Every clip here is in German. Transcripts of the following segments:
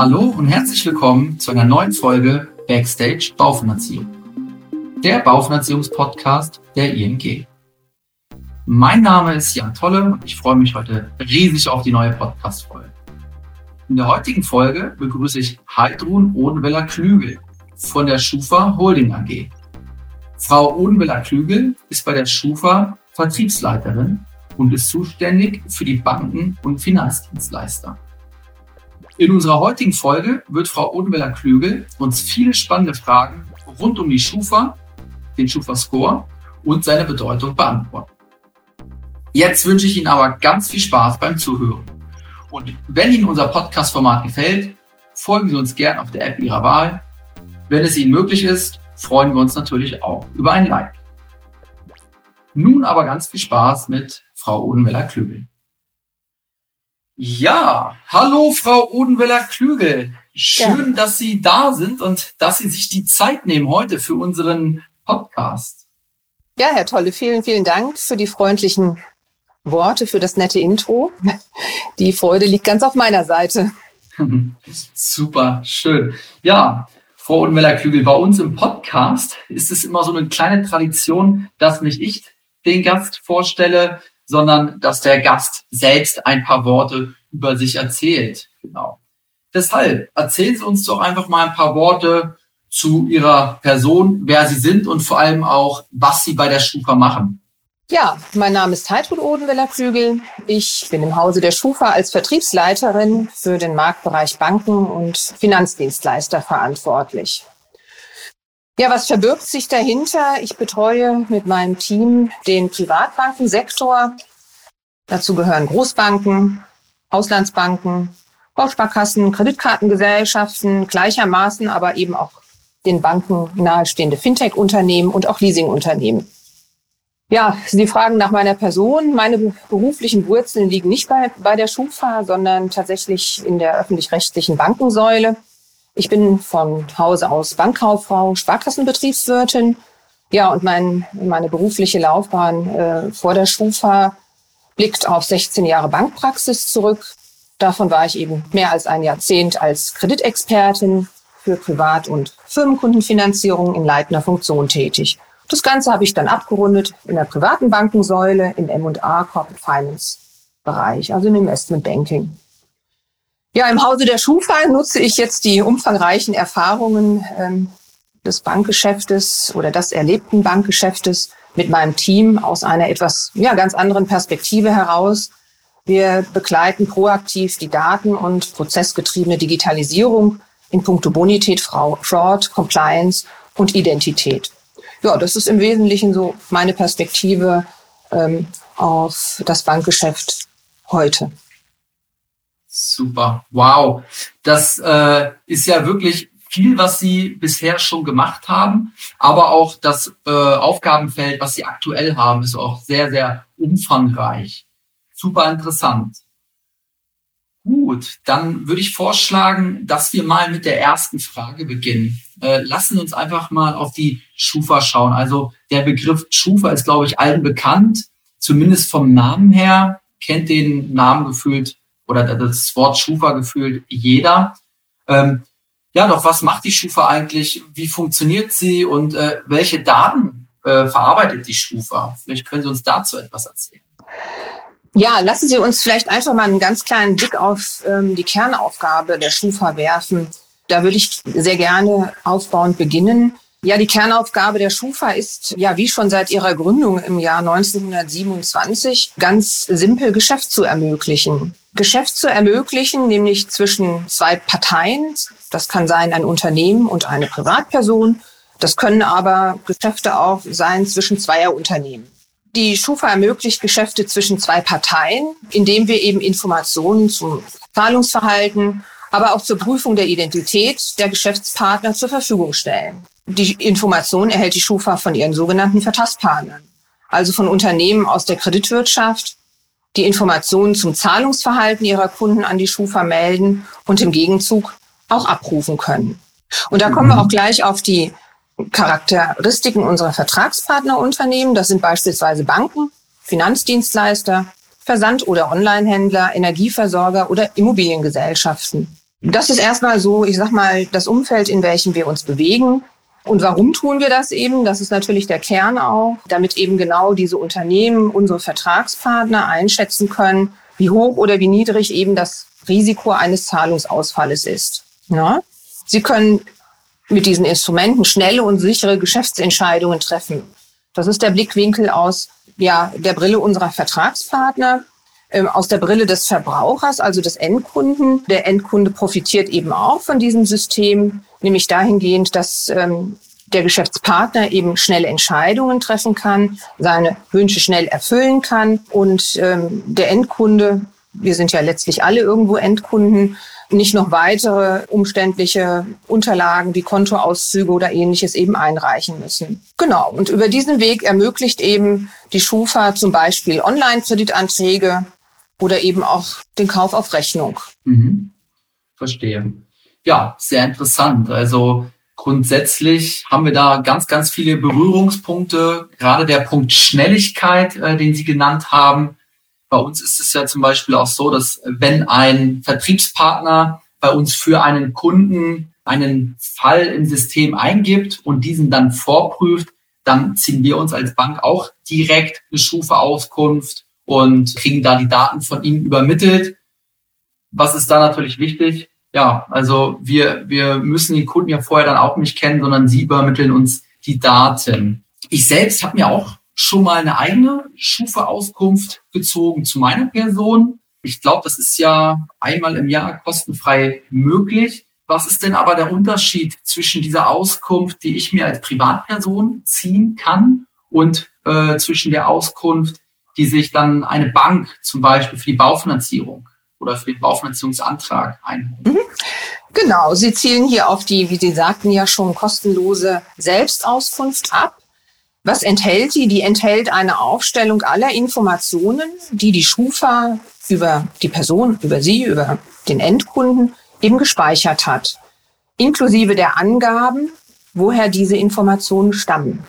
Hallo und herzlich willkommen zu einer neuen Folge Backstage Baufinanzierung, der Baufinanzierungspodcast der ING. Mein Name ist Jan Tolle und ich freue mich heute riesig auf die neue Podcast-Folge. In der heutigen Folge begrüße ich Heidrun Odenweller-Klügel von der Schufa Holding AG. Frau Odenweller-Klügel ist bei der Schufa Vertriebsleiterin und ist zuständig für die Banken und Finanzdienstleister. In unserer heutigen Folge wird Frau Odenweller-Klügel uns viele spannende Fragen rund um die Schufa, den Schufa-Score und seine Bedeutung beantworten. Jetzt wünsche ich Ihnen aber ganz viel Spaß beim Zuhören. Und wenn Ihnen unser Podcast-Format gefällt, folgen Sie uns gern auf der App Ihrer Wahl. Wenn es Ihnen möglich ist, freuen wir uns natürlich auch über ein Like. Nun aber ganz viel Spaß mit Frau Odenweller-Klügel. Ja, hallo Frau Odenweller-Klügel. Schön, ja. dass Sie da sind und dass Sie sich die Zeit nehmen heute für unseren Podcast. Ja, Herr Tolle, vielen, vielen Dank für die freundlichen Worte, für das nette Intro. Die Freude liegt ganz auf meiner Seite. Super, schön. Ja, Frau Odenweller-Klügel, bei uns im Podcast ist es immer so eine kleine Tradition, dass nicht ich den Gast vorstelle, sondern dass der Gast selbst ein paar Worte über sich erzählt. Genau. Deshalb erzählen Sie uns doch einfach mal ein paar Worte zu Ihrer Person, wer Sie sind und vor allem auch, was Sie bei der Schufa machen. Ja, mein Name ist Heidrun Odenweller-Klügel. Ich bin im Hause der Schufa als Vertriebsleiterin für den Marktbereich Banken und Finanzdienstleister verantwortlich. Ja, was verbirgt sich dahinter? Ich betreue mit meinem Team den Privatbankensektor. Dazu gehören Großbanken, Auslandsbanken, Bausparkassen, Kreditkartengesellschaften, gleichermaßen aber eben auch den Banken nahestehende Fintech-Unternehmen und auch Leasing-Unternehmen. Ja, Sie fragen nach meiner Person. Meine beruflichen Wurzeln liegen nicht bei, bei der Schufa, sondern tatsächlich in der öffentlich-rechtlichen Bankensäule. Ich bin von Hause aus Bankkauffrau, Sparkassenbetriebswirtin. Ja, und mein, meine berufliche Laufbahn äh, vor der Schufa blickt auf 16 Jahre Bankpraxis zurück. Davon war ich eben mehr als ein Jahrzehnt als Kreditexpertin für Privat- und Firmenkundenfinanzierung in leitender Funktion tätig. Das Ganze habe ich dann abgerundet in der privaten Bankensäule im M&A Corporate Finance Bereich, also im Investment Banking. Ja, im Hause der Schufa nutze ich jetzt die umfangreichen Erfahrungen ähm, des Bankgeschäftes oder des erlebten Bankgeschäftes mit meinem Team aus einer etwas ja, ganz anderen Perspektive heraus. Wir begleiten proaktiv die Daten- und prozessgetriebene Digitalisierung in puncto Bonität, Fraud, Compliance und Identität. Ja, das ist im Wesentlichen so meine Perspektive ähm, auf das Bankgeschäft heute. Super, wow. Das äh, ist ja wirklich viel, was Sie bisher schon gemacht haben, aber auch das äh, Aufgabenfeld, was Sie aktuell haben, ist auch sehr, sehr umfangreich. Super interessant. Gut, dann würde ich vorschlagen, dass wir mal mit der ersten Frage beginnen. Äh, lassen uns einfach mal auf die Schufa schauen. Also der Begriff Schufa ist, glaube ich, allen bekannt, zumindest vom Namen her, kennt den Namen gefühlt oder das Wort Schufa gefühlt jeder. Ähm, ja, doch was macht die Schufa eigentlich? Wie funktioniert sie und äh, welche Daten äh, verarbeitet die Schufa? Vielleicht können Sie uns dazu etwas erzählen. Ja, lassen Sie uns vielleicht einfach mal einen ganz kleinen Blick auf ähm, die Kernaufgabe der Schufa werfen. Da würde ich sehr gerne aufbauend beginnen. Ja, die Kernaufgabe der Schufa ist ja wie schon seit ihrer Gründung im Jahr 1927 ganz simpel Geschäft zu ermöglichen. Geschäft zu ermöglichen, nämlich zwischen zwei Parteien. Das kann sein ein Unternehmen und eine Privatperson. Das können aber Geschäfte auch sein zwischen zweier Unternehmen. Die Schufa ermöglicht Geschäfte zwischen zwei Parteien, indem wir eben Informationen zum Zahlungsverhalten, aber auch zur Prüfung der Identität der Geschäftspartner zur Verfügung stellen. Die Information erhält die Schufa von ihren sogenannten Vertragspartnern, also von Unternehmen aus der Kreditwirtschaft, die Informationen zum Zahlungsverhalten ihrer Kunden an die Schufa melden und im Gegenzug auch abrufen können. Und da kommen wir mhm. auch gleich auf die Charakteristiken unserer Vertragspartnerunternehmen. Das sind beispielsweise Banken, Finanzdienstleister, Versand- oder Onlinehändler, Energieversorger oder Immobiliengesellschaften. Das ist erstmal so, ich sag mal, das Umfeld, in welchem wir uns bewegen. Und warum tun wir das eben? Das ist natürlich der Kern auch, damit eben genau diese Unternehmen, unsere Vertragspartner einschätzen können, wie hoch oder wie niedrig eben das Risiko eines Zahlungsausfalles ist. Ja? Sie können mit diesen Instrumenten schnelle und sichere Geschäftsentscheidungen treffen. Das ist der Blickwinkel aus ja, der Brille unserer Vertragspartner ähm, aus der Brille des Verbrauchers, also des Endkunden. Der Endkunde profitiert eben auch von diesem System, nämlich dahingehend, dass ähm, der Geschäftspartner eben schnelle Entscheidungen treffen kann, seine Wünsche schnell erfüllen kann und ähm, der Endkunde, wir sind ja letztlich alle irgendwo Endkunden, nicht noch weitere umständliche Unterlagen wie Kontoauszüge oder ähnliches eben einreichen müssen. Genau. Und über diesen Weg ermöglicht eben die Schufa zum Beispiel Online-Kreditanträge oder eben auch den Kauf auf Rechnung. Mhm. Verstehe. Ja, sehr interessant. Also grundsätzlich haben wir da ganz, ganz viele Berührungspunkte. Gerade der Punkt Schnelligkeit, äh, den Sie genannt haben. Bei uns ist es ja zum Beispiel auch so, dass wenn ein Vertriebspartner bei uns für einen Kunden einen Fall im System eingibt und diesen dann vorprüft, dann ziehen wir uns als Bank auch direkt eine Schufa-Auskunft und kriegen da die Daten von ihnen übermittelt. Was ist da natürlich wichtig? Ja, also wir, wir müssen den Kunden ja vorher dann auch nicht kennen, sondern sie übermitteln uns die Daten. Ich selbst habe mir auch schon mal eine eigene Schufa-Auskunft gezogen zu meiner Person. Ich glaube, das ist ja einmal im Jahr kostenfrei möglich. Was ist denn aber der Unterschied zwischen dieser Auskunft, die ich mir als Privatperson ziehen kann, und äh, zwischen der Auskunft, die sich dann eine Bank zum Beispiel für die Baufinanzierung oder für den Baufinanzierungsantrag einholt. Mhm. Genau, Sie zielen hier auf die, wie Sie sagten ja schon, kostenlose Selbstauskunft ab. Was enthält die? Die enthält eine Aufstellung aller Informationen, die die Schufa über die Person, über Sie, über den Endkunden eben gespeichert hat, inklusive der Angaben, woher diese Informationen stammen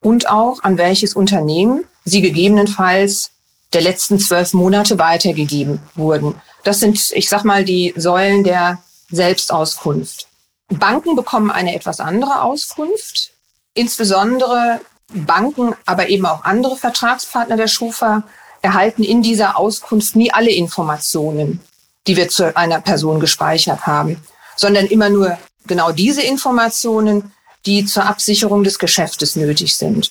und auch an welches Unternehmen sie gegebenenfalls der letzten zwölf Monate weitergegeben wurden. Das sind, ich sag mal, die Säulen der Selbstauskunft. Banken bekommen eine etwas andere Auskunft. Insbesondere Banken, aber eben auch andere Vertragspartner der Schufa erhalten in dieser Auskunft nie alle Informationen, die wir zu einer Person gespeichert haben, sondern immer nur genau diese Informationen, die zur Absicherung des Geschäftes nötig sind.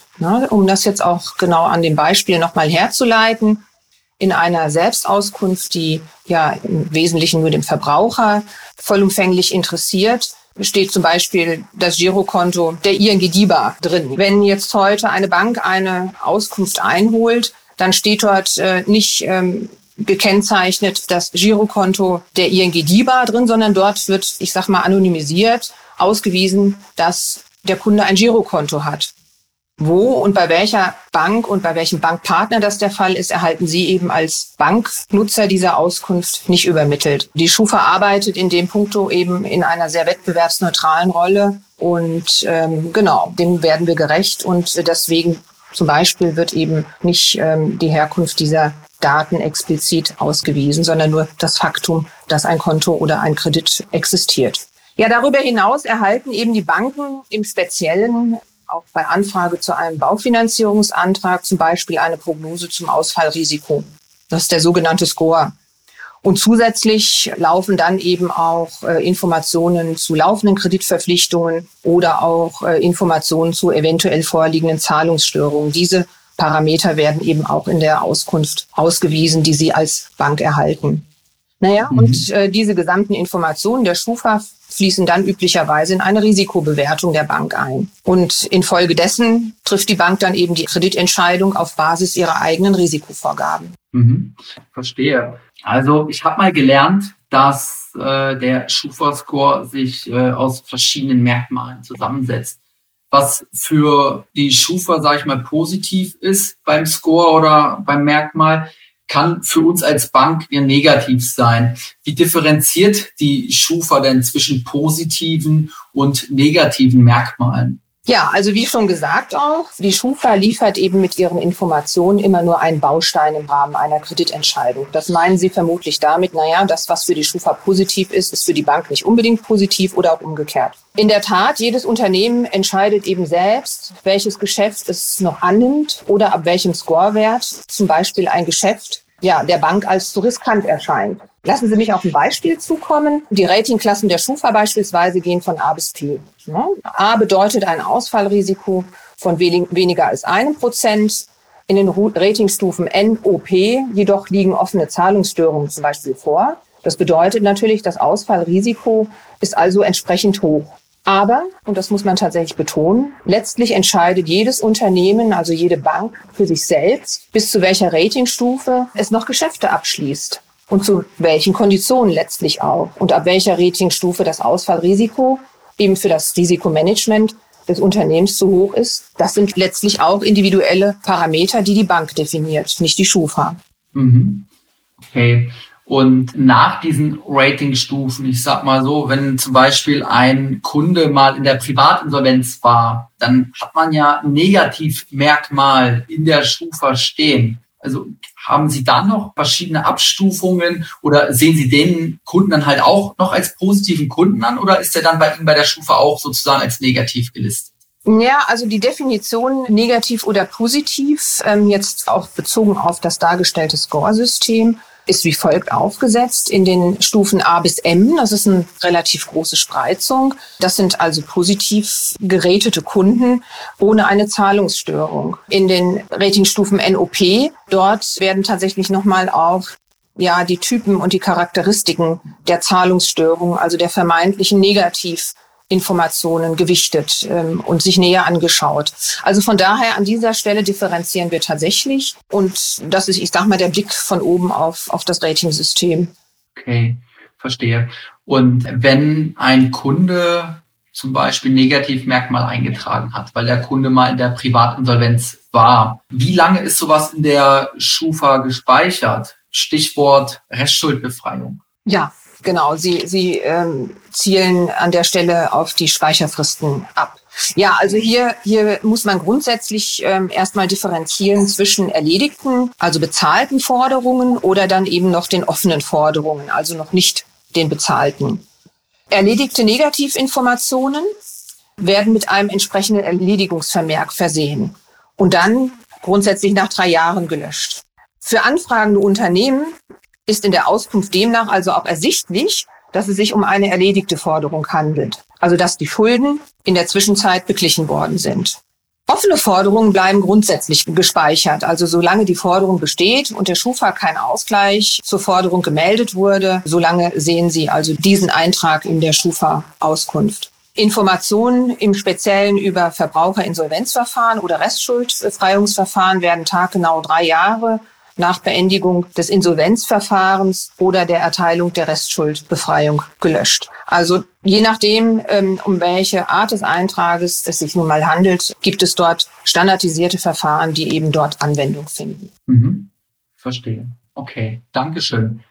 um das jetzt auch genau an dem Beispiel nochmal herzuleiten, in einer Selbstauskunft, die ja im Wesentlichen nur den Verbraucher vollumfänglich interessiert, steht zum Beispiel das Girokonto der ING DIBA drin. Wenn jetzt heute eine Bank eine Auskunft einholt, dann steht dort äh, nicht ähm, gekennzeichnet das Girokonto der ING DIBA drin, sondern dort wird, ich sag mal, anonymisiert ausgewiesen, dass der Kunde ein Girokonto hat. Wo und bei welcher Bank und bei welchem Bankpartner das der Fall ist, erhalten Sie eben als Banknutzer dieser Auskunft nicht übermittelt. Die Schufa arbeitet in dem Punkto eben in einer sehr wettbewerbsneutralen Rolle und ähm, genau, dem werden wir gerecht und deswegen zum Beispiel wird eben nicht ähm, die Herkunft dieser Daten explizit ausgewiesen, sondern nur das Faktum, dass ein Konto oder ein Kredit existiert. Ja, darüber hinaus erhalten eben die Banken im Speziellen auch bei Anfrage zu einem Baufinanzierungsantrag zum Beispiel eine Prognose zum Ausfallrisiko. Das ist der sogenannte Score. Und zusätzlich laufen dann eben auch äh, Informationen zu laufenden Kreditverpflichtungen oder auch äh, Informationen zu eventuell vorliegenden Zahlungsstörungen. Diese Parameter werden eben auch in der Auskunft ausgewiesen, die Sie als Bank erhalten. Naja, mhm. und äh, diese gesamten Informationen der Schufa fließen dann üblicherweise in eine Risikobewertung der Bank ein. Und infolgedessen trifft die Bank dann eben die Kreditentscheidung auf Basis ihrer eigenen Risikovorgaben. Mhm. Verstehe. Also ich habe mal gelernt, dass äh, der Schufa-Score sich äh, aus verschiedenen Merkmalen zusammensetzt. Was für die Schufa, sage ich mal, positiv ist beim Score oder beim Merkmal, kann für uns als Bank eher negativ sein. Wie differenziert die Schufa denn zwischen positiven und negativen Merkmalen? Ja, also wie schon gesagt auch, die Schufa liefert eben mit ihren Informationen immer nur einen Baustein im Rahmen einer Kreditentscheidung. Das meinen Sie vermutlich damit, naja, das, was für die Schufa positiv ist, ist für die Bank nicht unbedingt positiv oder auch umgekehrt. In der Tat, jedes Unternehmen entscheidet eben selbst, welches Geschäft es noch annimmt oder ab welchem Scorewert zum Beispiel ein Geschäft ja, der Bank als zu riskant erscheint. Lassen Sie mich auf ein Beispiel zukommen. Die Ratingklassen der Schufa beispielsweise gehen von A bis P. A bedeutet ein Ausfallrisiko von weniger als einem Prozent. In den Ratingstufen N, O, P jedoch liegen offene Zahlungsstörungen zum Beispiel vor. Das bedeutet natürlich, das Ausfallrisiko ist also entsprechend hoch. Aber, und das muss man tatsächlich betonen, letztlich entscheidet jedes Unternehmen, also jede Bank für sich selbst, bis zu welcher Ratingstufe es noch Geschäfte abschließt und zu welchen Konditionen letztlich auch und ab welcher Ratingstufe das Ausfallrisiko eben für das Risikomanagement des Unternehmens zu hoch ist. Das sind letztlich auch individuelle Parameter, die die Bank definiert, nicht die Schufa. Mhm. Okay. Und nach diesen Ratingstufen, ich sag mal so, wenn zum Beispiel ein Kunde mal in der Privatinsolvenz war, dann hat man ja Negativmerkmal in der Schufa stehen. Also haben Sie da noch verschiedene Abstufungen oder sehen Sie den Kunden dann halt auch noch als positiven Kunden an oder ist er dann bei Ihnen bei der Schufa auch sozusagen als negativ gelistet? Ja, also die Definition negativ oder positiv, ähm, jetzt auch bezogen auf das dargestellte Score-System, ist wie folgt aufgesetzt in den Stufen A bis M. Das ist eine relativ große Spreizung. Das sind also positiv geratete Kunden ohne eine Zahlungsstörung. In den Ratingstufen NOP, dort werden tatsächlich nochmal auch ja, die Typen und die Charakteristiken der Zahlungsstörung, also der vermeintlichen Negativ Informationen gewichtet ähm, und sich näher angeschaut. Also von daher an dieser Stelle differenzieren wir tatsächlich und das ist, ich sag mal, der Blick von oben auf, auf das Ratingsystem. Okay, verstehe. Und wenn ein Kunde zum Beispiel Negativmerkmal eingetragen hat, weil der Kunde mal in der Privatinsolvenz war, wie lange ist sowas in der Schufa gespeichert? Stichwort Restschuldbefreiung. Ja, genau. Sie, Sie ähm, zielen an der Stelle auf die Speicherfristen ab. Ja, also hier, hier muss man grundsätzlich ähm, erstmal differenzieren zwischen erledigten, also bezahlten Forderungen oder dann eben noch den offenen Forderungen, also noch nicht den bezahlten. Erledigte Negativinformationen werden mit einem entsprechenden Erledigungsvermerk versehen und dann grundsätzlich nach drei Jahren gelöscht. Für anfragende Unternehmen ist in der Auskunft demnach also auch ersichtlich, dass es sich um eine erledigte Forderung handelt, also dass die Schulden in der Zwischenzeit beglichen worden sind. Offene Forderungen bleiben grundsätzlich gespeichert. Also solange die Forderung besteht und der Schufa kein Ausgleich zur Forderung gemeldet wurde, solange sehen Sie also diesen Eintrag in der Schufa-Auskunft. Informationen im Speziellen über Verbraucherinsolvenzverfahren oder Restschuldbefreiungsverfahren werden taggenau drei Jahre nach Beendigung des Insolvenzverfahrens oder der Erteilung der Restschuldbefreiung gelöscht. Also je nachdem, ähm, um welche Art des Eintrages es sich nun mal handelt, gibt es dort standardisierte Verfahren, die eben dort Anwendung finden. Mhm. Verstehe. Okay, Dankeschön.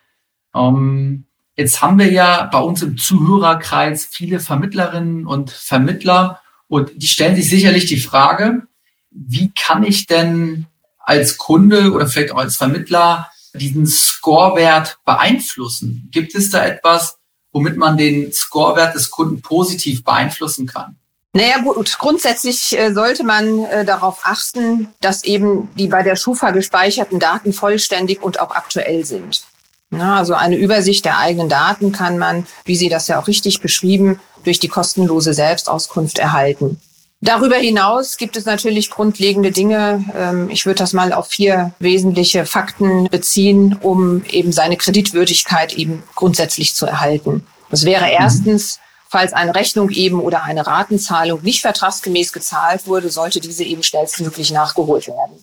Ähm, jetzt haben wir ja bei uns im Zuhörerkreis viele Vermittlerinnen und Vermittler und die stellen sich sicherlich die Frage, wie kann ich denn als Kunde oder vielleicht auch als Vermittler diesen Scorewert beeinflussen? Gibt es da etwas, womit man den Scorewert des Kunden positiv beeinflussen kann? Naja gut, grundsätzlich äh, sollte man äh, darauf achten, dass eben die bei der Schufa gespeicherten Daten vollständig und auch aktuell sind. Ja, also eine Übersicht der eigenen Daten kann man, wie Sie das ja auch richtig beschrieben, durch die kostenlose Selbstauskunft erhalten. Darüber hinaus gibt es natürlich grundlegende Dinge. Ähm, ich würde das mal auf vier wesentliche Fakten beziehen, um eben seine Kreditwürdigkeit eben grundsätzlich zu erhalten. Das wäre mhm. erstens, falls eine Rechnung eben oder eine Ratenzahlung nicht vertragsgemäß gezahlt wurde, sollte diese eben schnellstmöglich nachgeholt werden.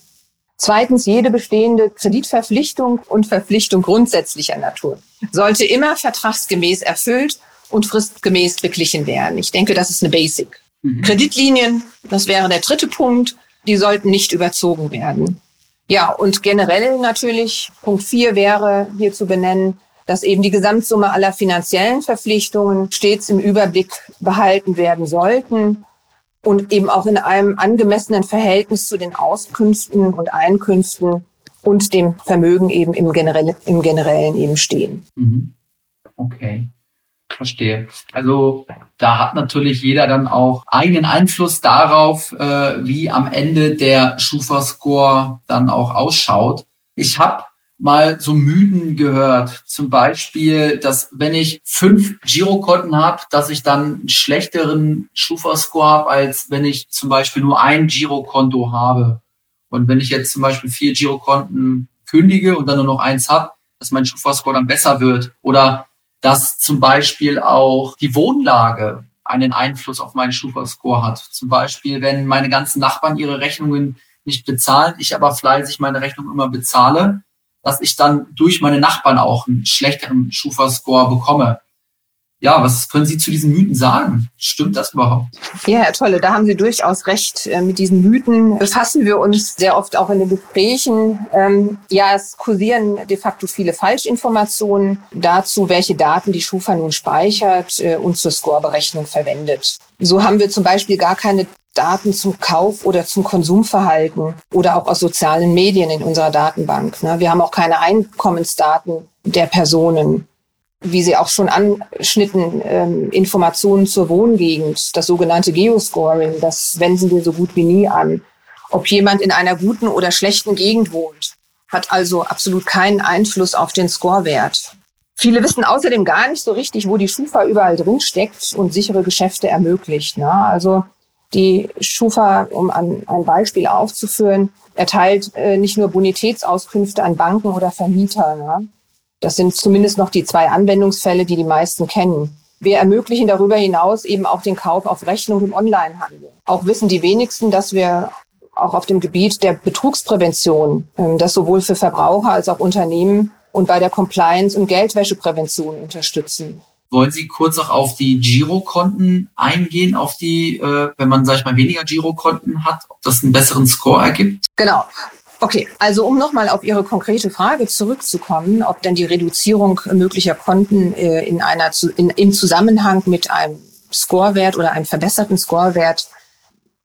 Zweitens, jede bestehende Kreditverpflichtung und Verpflichtung grundsätzlicher Natur sollte immer vertragsgemäß erfüllt und fristgemäß beglichen werden. Ich denke, das ist eine Basic. Mhm. Kreditlinien, das wäre der dritte Punkt, die sollten nicht überzogen werden. Ja, und generell natürlich, Punkt vier wäre hier zu benennen, dass eben die Gesamtsumme aller finanziellen Verpflichtungen stets im Überblick behalten werden sollten. und eben auch in einem angemessenen Verhältnis zu den Auskünften und Einkünften und dem Vermögen eben im, generell, im Generellen eben stehen. Mhm. Okay. Verstehe. Also da hat natürlich jeder dann auch eigenen Einfluss darauf, äh, wie am Ende der Schufa-Score dann auch ausschaut. Ich habe mal so Mythen gehört, zum Beispiel, dass wenn ich fünf Girokonten habe, dass ich dann einen schlechteren Schufa-Score habe, als wenn ich zum Beispiel nur ein Girokonto habe. Und wenn ich jetzt zum Beispiel vier Girokonten kündige und dann nur noch eins habe, dass mein Schufa-Score dann besser wird. Oder dass zum Beispiel auch die Wohnlage einen Einfluss auf meinen Schufa-Score hat. Zum Beispiel, wenn meine ganzen Nachbarn ihre Rechnungen nicht bezahlen, ich aber fleißig meine Rechnung immer bezahle, dass ich dann durch meine Nachbarn auch einen schlechteren Schufa-Score bekomme. Ja, was können Sie zu diesen Mythen sagen? Stimmt das überhaupt? Ja, Herr Tolle, da haben Sie durchaus recht. Äh, mit diesen Mythen befassen wir uns sehr oft auch in den Gesprächen. Ähm, ja, es kursieren de facto viele Falschinformationen dazu, welche Daten die Schufa nun speichert äh, und zur Scoreberechnung verwendet. So haben wir zum Beispiel gar keine Daten zum Kauf oder zum Konsumverhalten oder auch aus sozialen Medien in unserer Datenbank. Ne? Wir haben auch keine Einkommensdaten der Personen wie Sie auch schon anschnitten, ähm, Informationen zur Wohngegend, das sogenannte Geoscoring, das wenden wir so gut wie nie an. Ob jemand in einer guten oder schlechten Gegend wohnt, hat also absolut keinen Einfluss auf den Scorewert. Viele wissen außerdem gar nicht so richtig, wo die Schufa überall drin steckt und sichere Geschäfte ermöglicht. Ne? Also die Schufa, um an ein Beispiel aufzuführen, erteilt äh, nicht nur Bonitätsauskünfte an Banken oder Vermieter. Ne? Das sind zumindest noch die zwei Anwendungsfälle, die die meisten kennen. Wir ermöglichen darüber hinaus eben auch den Kauf auf Rechnung im Onlinehandel. Auch wissen die wenigsten, dass wir auch auf dem Gebiet der Betrugsprävention, ähm, das sowohl für Verbraucher als auch Unternehmen und bei der Compliance- und Geldwäscheprävention unterstützen. Wollen Sie kurz auch auf die Girokonten eingehen, auf die, äh, wenn man, sag ich mal, weniger Girokonten hat, ob das einen besseren Score ergibt? Genau. Okay, also um nochmal auf Ihre konkrete Frage zurückzukommen, ob denn die Reduzierung möglicher Konten äh, in einer, in, im Zusammenhang mit einem Scorewert oder einem verbesserten Scorewert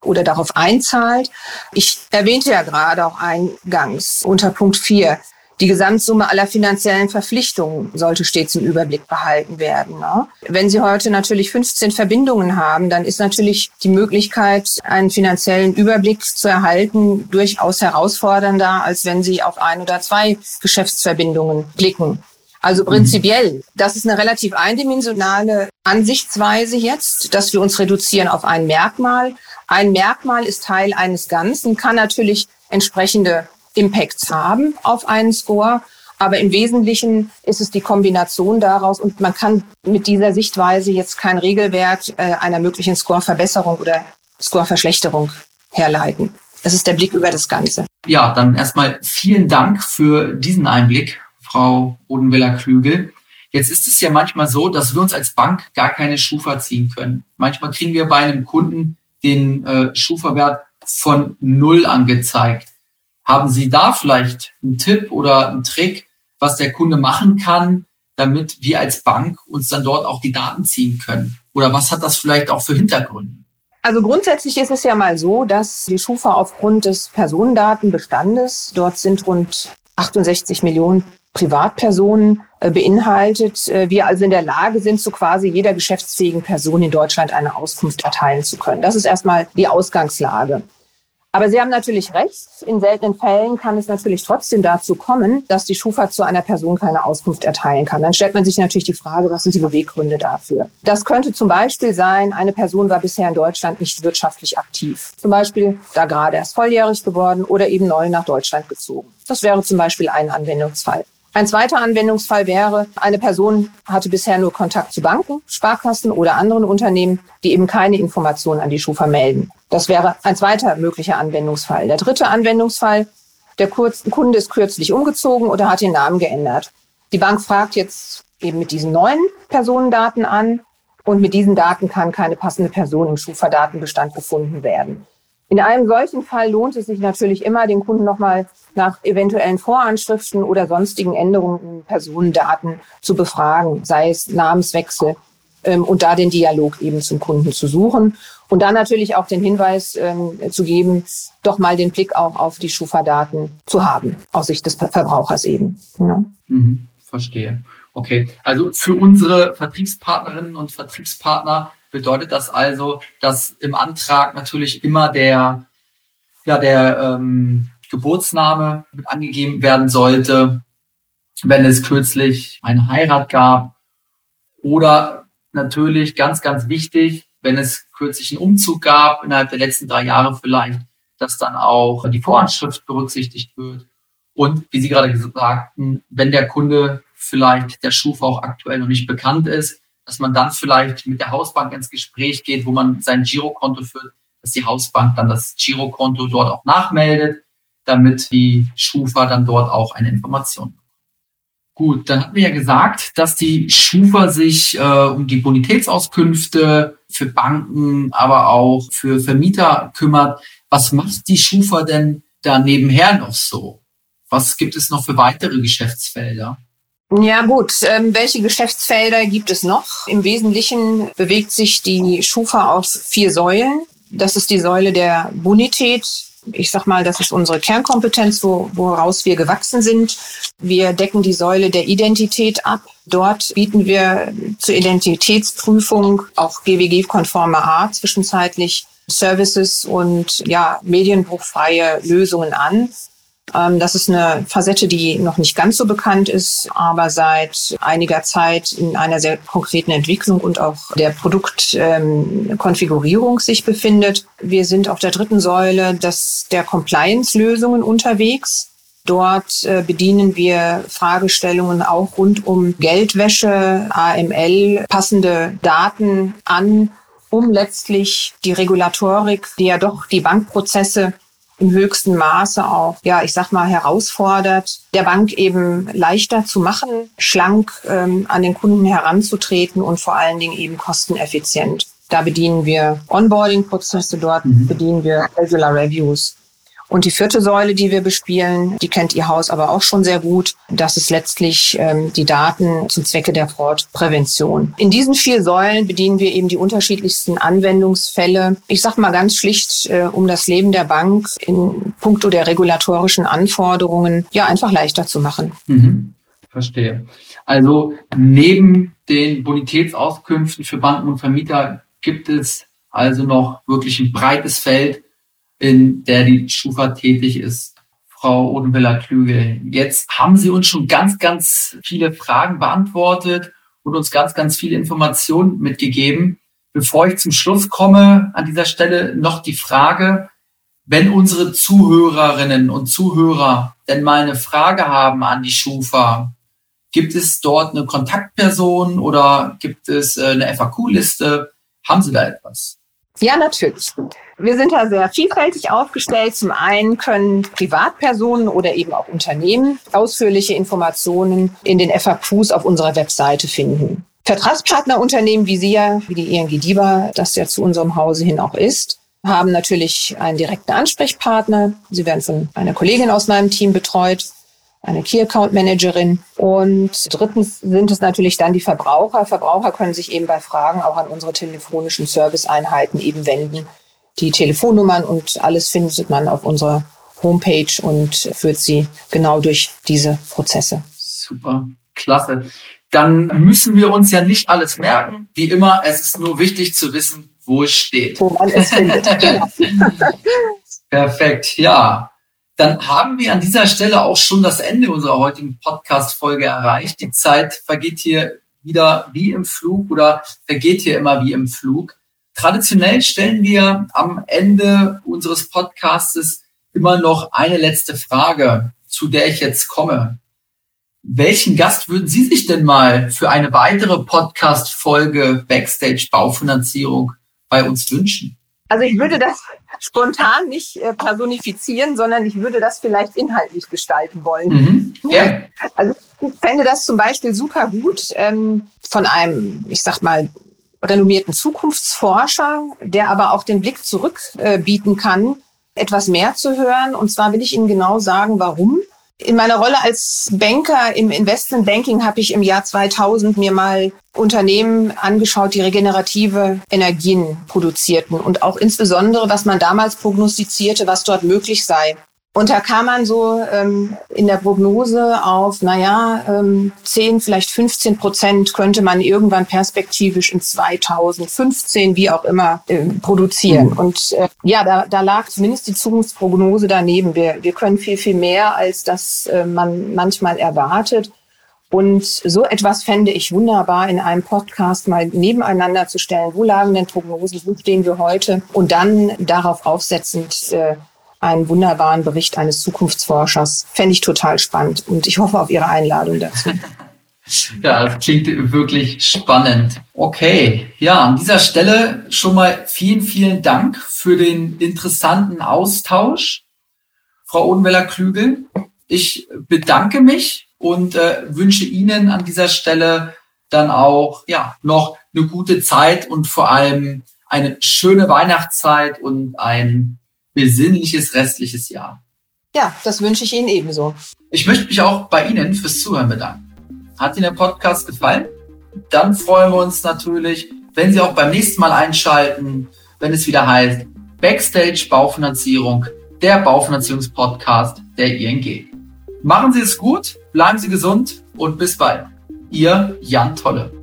oder darauf einzahlt. Ich erwähnte ja gerade auch eingangs unter Punkt 4, die Gesamtsumme aller finanziellen Verpflichtungen sollte stets im Überblick behalten werden. Ne? Wenn Sie heute natürlich 15 Verbindungen haben, dann ist natürlich die Möglichkeit, einen finanziellen Überblick zu erhalten, durchaus herausfordernder, als wenn Sie auf ein oder zwei Geschäftsverbindungen blicken. Also mhm. prinzipiell, das ist eine relativ eindimensionale Ansichtsweise jetzt, dass wir uns reduzieren auf ein Merkmal. Ein Merkmal ist Teil eines Ganzen, kann natürlich entsprechende Impacts haben auf einen Score. Aber im Wesentlichen ist es die Kombination daraus und man kann mit dieser Sichtweise jetzt kein Regelwert äh, einer möglichen Scoreverbesserung oder Scoreverschlechterung herleiten. Das ist der Blick über das Ganze. Ja, dann erstmal vielen Dank für diesen Einblick, Frau Odenwiller-Klügel. Jetzt ist es ja manchmal so, dass wir uns als Bank gar keine Schufa ziehen können. Manchmal kriegen wir bei einem Kunden den äh, Schufa-Wert von null angezeigt. Haben Sie da vielleicht einen Tipp oder einen Trick, was der Kunde machen kann, damit wir als Bank uns dann dort auch die Daten ziehen können? Oder was hat das vielleicht auch für Hintergründe? Also grundsätzlich ist es ja mal so, dass die Schufa aufgrund des Personendatenbestandes, dort sind rund 68 Millionen Privatpersonen äh, beinhaltet, äh, wir also in der Lage sind, zu quasi jeder geschäftsfähigen Person in Deutschland eine Auskunft erteilen zu können. Das ist erstmal die Ausgangslage. Aber Sie haben natürlich recht. In seltenen Fällen kann es natürlich trotzdem dazu kommen, dass die Schufa zu einer Person keine Auskunft erteilen kann. Dann stellt man sich natürlich die Frage, was sind die Beweggründe dafür? Das könnte zum Beispiel sein, eine Person war bisher in Deutschland nicht wirtschaftlich aktiv. Zum Beispiel da gerade erst volljährig geworden oder eben neu nach Deutschland gezogen. Das wäre zum Beispiel ein Anwendungsfall. Ein zweiter Anwendungsfall wäre, eine Person hatte bisher nur Kontakt zu Banken, Sparkassen oder anderen Unternehmen, die eben keine Informationen an die Schufa melden. Das wäre ein zweiter möglicher Anwendungsfall. Der dritte Anwendungsfall, der Kunde ist kürzlich umgezogen oder hat den Namen geändert. Die Bank fragt jetzt eben mit diesen neuen Personendaten an und mit diesen Daten kann keine passende Person im Schufa-Datenbestand gefunden werden. In einem solchen Fall lohnt es sich natürlich immer, den Kunden nochmal nach eventuellen Voranschriften oder sonstigen Änderungen in Personendaten zu befragen, sei es Namenswechsel ähm, und da den Dialog eben zum Kunden zu suchen. Und dann natürlich auch den Hinweis ähm, zu geben, doch mal den Blick auch auf die Schufa-Daten zu haben, aus Sicht des Verbrauchers eben. Ja. Mhm, verstehe. Okay, also für unsere Vertriebspartnerinnen und Vertriebspartner bedeutet das also, dass im Antrag natürlich immer der, ja, der ähm, Geburtsname mit angegeben werden sollte, wenn es kürzlich eine Heirat gab oder natürlich ganz, ganz wichtig, wenn es kürzlich einen Umzug gab, innerhalb der letzten drei Jahre vielleicht, dass dann auch die Voranschrift berücksichtigt wird. Und wie Sie gerade sagten, wenn der Kunde vielleicht der Schufa auch aktuell noch nicht bekannt ist, dass man dann vielleicht mit der Hausbank ins Gespräch geht, wo man sein Girokonto führt, dass die Hausbank dann das Girokonto dort auch nachmeldet, damit die Schufa dann dort auch eine Information bekommt. Gut, dann hatten wir ja gesagt, dass die Schufa sich äh, um die Bonitätsauskünfte für Banken, aber auch für Vermieter kümmert. Was macht die Schufa denn da nebenher noch so? Was gibt es noch für weitere Geschäftsfelder? Ja gut, ähm, welche Geschäftsfelder gibt es noch? Im Wesentlichen bewegt sich die Schufa auf vier Säulen. Das ist die Säule der Bonität, ich sag mal, das ist unsere Kernkompetenz, wo, woraus wir gewachsen sind. Wir decken die Säule der Identität ab. Dort bieten wir zur Identitätsprüfung auch GWG-konforme Art zwischenzeitlich Services und ja, medienbruchfreie Lösungen an. Ähm, das ist eine Facette, die noch nicht ganz so bekannt ist, aber seit einiger Zeit in einer sehr konkreten Entwicklung und auch der Produktkonfigurierung ähm, sich befindet. Wir sind auf der dritten Säule des, der Compliance-Lösungen unterwegs. Dort äh, bedienen wir Fragestellungen auch rund um Geldwäsche, AML, passende Daten an, um letztlich die Regulatorik, die ja doch die Bankprozesse im höchsten Maße auch, ja, ich sag mal, herausfordert, der Bank eben leichter zu machen, schlank ähm, an den Kunden heranzutreten und vor allen Dingen eben kosteneffizient. Da bedienen wir Onboarding-Prozesse, dort mhm. bedienen wir Regular Reviews. Und die vierte Säule, die wir bespielen, die kennt Ihr Haus aber auch schon sehr gut. Das ist letztlich ähm, die Daten zum Zwecke der Fraudprävention. In diesen vier Säulen bedienen wir eben die unterschiedlichsten Anwendungsfälle. Ich sage mal ganz schlicht, äh, um das Leben der Bank in puncto der regulatorischen Anforderungen ja einfach leichter zu machen. Mhm. Verstehe. Also neben den Bonitätsauskünften für Banken und Vermieter gibt es also noch wirklich ein breites Feld in der die Schufa tätig ist. Frau Odenwiller-Klügel, jetzt haben Sie uns schon ganz, ganz viele Fragen beantwortet und uns ganz, ganz viele Informationen mitgegeben. Bevor ich zum Schluss komme, an dieser Stelle noch die Frage, wenn unsere Zuhörerinnen und Zuhörer denn mal eine Frage haben an die Schufa, gibt es dort eine Kontaktperson oder gibt es äh, eine FAQ-Liste? Haben Sie da etwas? Ja, natürlich. Wir sind da sehr vielfältig aufgestellt. Zum einen können Privatpersonen oder eben auch Unternehmen ausführliche Informationen in den FAQs auf unserer Webseite finden. Vertragspartnerunternehmen wie Sie ja, wie die ING DIBA, das ja zu unserem Hause hin auch ist, haben natürlich einen direkten Ansprechpartner. Sie werden von einer Kollegin aus meinem Team betreut eine Key Account Managerin. Und drittens sind es natürlich dann die Verbraucher. Verbraucher können sich eben bei Fragen auch an unsere telefonischen Serviceeinheiten eben wenden. Die Telefonnummern und alles findet man auf unserer Homepage und führt sie genau durch diese Prozesse. Super, klasse. Dann müssen wir uns ja nicht alles merken. Wie immer, es ist nur wichtig zu wissen, wo es steht. Wo man es findet. Perfekt, ja dann haben wir an dieser Stelle auch schon das Ende unserer heutigen Podcast-Folge erreicht. Die Zeit vergeht hier wieder wie im Flug oder vergeht hier immer wie im Flug. Traditionell stellen wir am Ende unseres Podcastes immer noch eine letzte Frage, zu der ich jetzt komme. Welchen Gast würden Sie sich denn mal für eine weitere Podcast-Folge Backstage Baufinanzierung bei uns wünschen? Also ich würde das spontan nicht äh, personifizieren, sondern ich würde das vielleicht inhaltlich gestalten wollen. Mhm. Ja. Also ich fände das zum Beispiel super gut ähm, von einem, ich sag mal, renommierten Zukunftsforscher, der aber auch den Blick zurück äh, bieten kann, etwas mehr zu hören. Und zwar will ich Ihnen genau sagen, warum. In meiner Rolle als Banker im Investment Banking habe ich im Jahr 2000 mir mal Unternehmen angeschaut, die regenerative Energien produzierten und auch insbesondere, was man damals prognostizierte, was dort möglich sei. Und da kam man so ähm, in der Prognose auf, naja, ähm, 10, vielleicht 15 Prozent könnte man irgendwann perspektivisch in 2015, wie auch immer, äh, produzieren. Mhm. Und äh, ja, da, da lag zumindest die Zukunftsprognose daneben. Wir, wir können viel, viel mehr, als das äh, man manchmal erwartet. Und so etwas fände ich wunderbar, in einem Podcast mal nebeneinander zu stellen. Wo lagen denn Prognosen? Wo stehen wir heute? Und dann darauf aufsetzend äh, einen wunderbaren Bericht eines Zukunftsforschers. Fände ich total spannend und ich hoffe auf Ihre Einladung dazu. Ja, das klingt wirklich spannend. Okay, ja, an dieser Stelle schon mal vielen, vielen Dank für den interessanten Austausch, Frau Odenweller-Klügel. Ich bedanke mich und äh, wünsche Ihnen an dieser Stelle dann auch ja noch eine gute Zeit und vor allem eine schöne Weihnachtszeit und ein besinnliches restliches Jahr. Ja, das wünsche ich Ihnen ebenso. Ich möchte mich auch bei Ihnen fürs Zuhören bedanken. Hat Ihnen der Podcast gefallen? Dann freuen wir uns natürlich, wenn Sie auch beim nächsten Mal einschalten, wenn es wieder heißt Backstage Baufinanzierung, der Baufinanzierungspodcast der ING. Machen Sie es gut, bleiben Sie gesund und bis bald. Ihr Jan Tolle.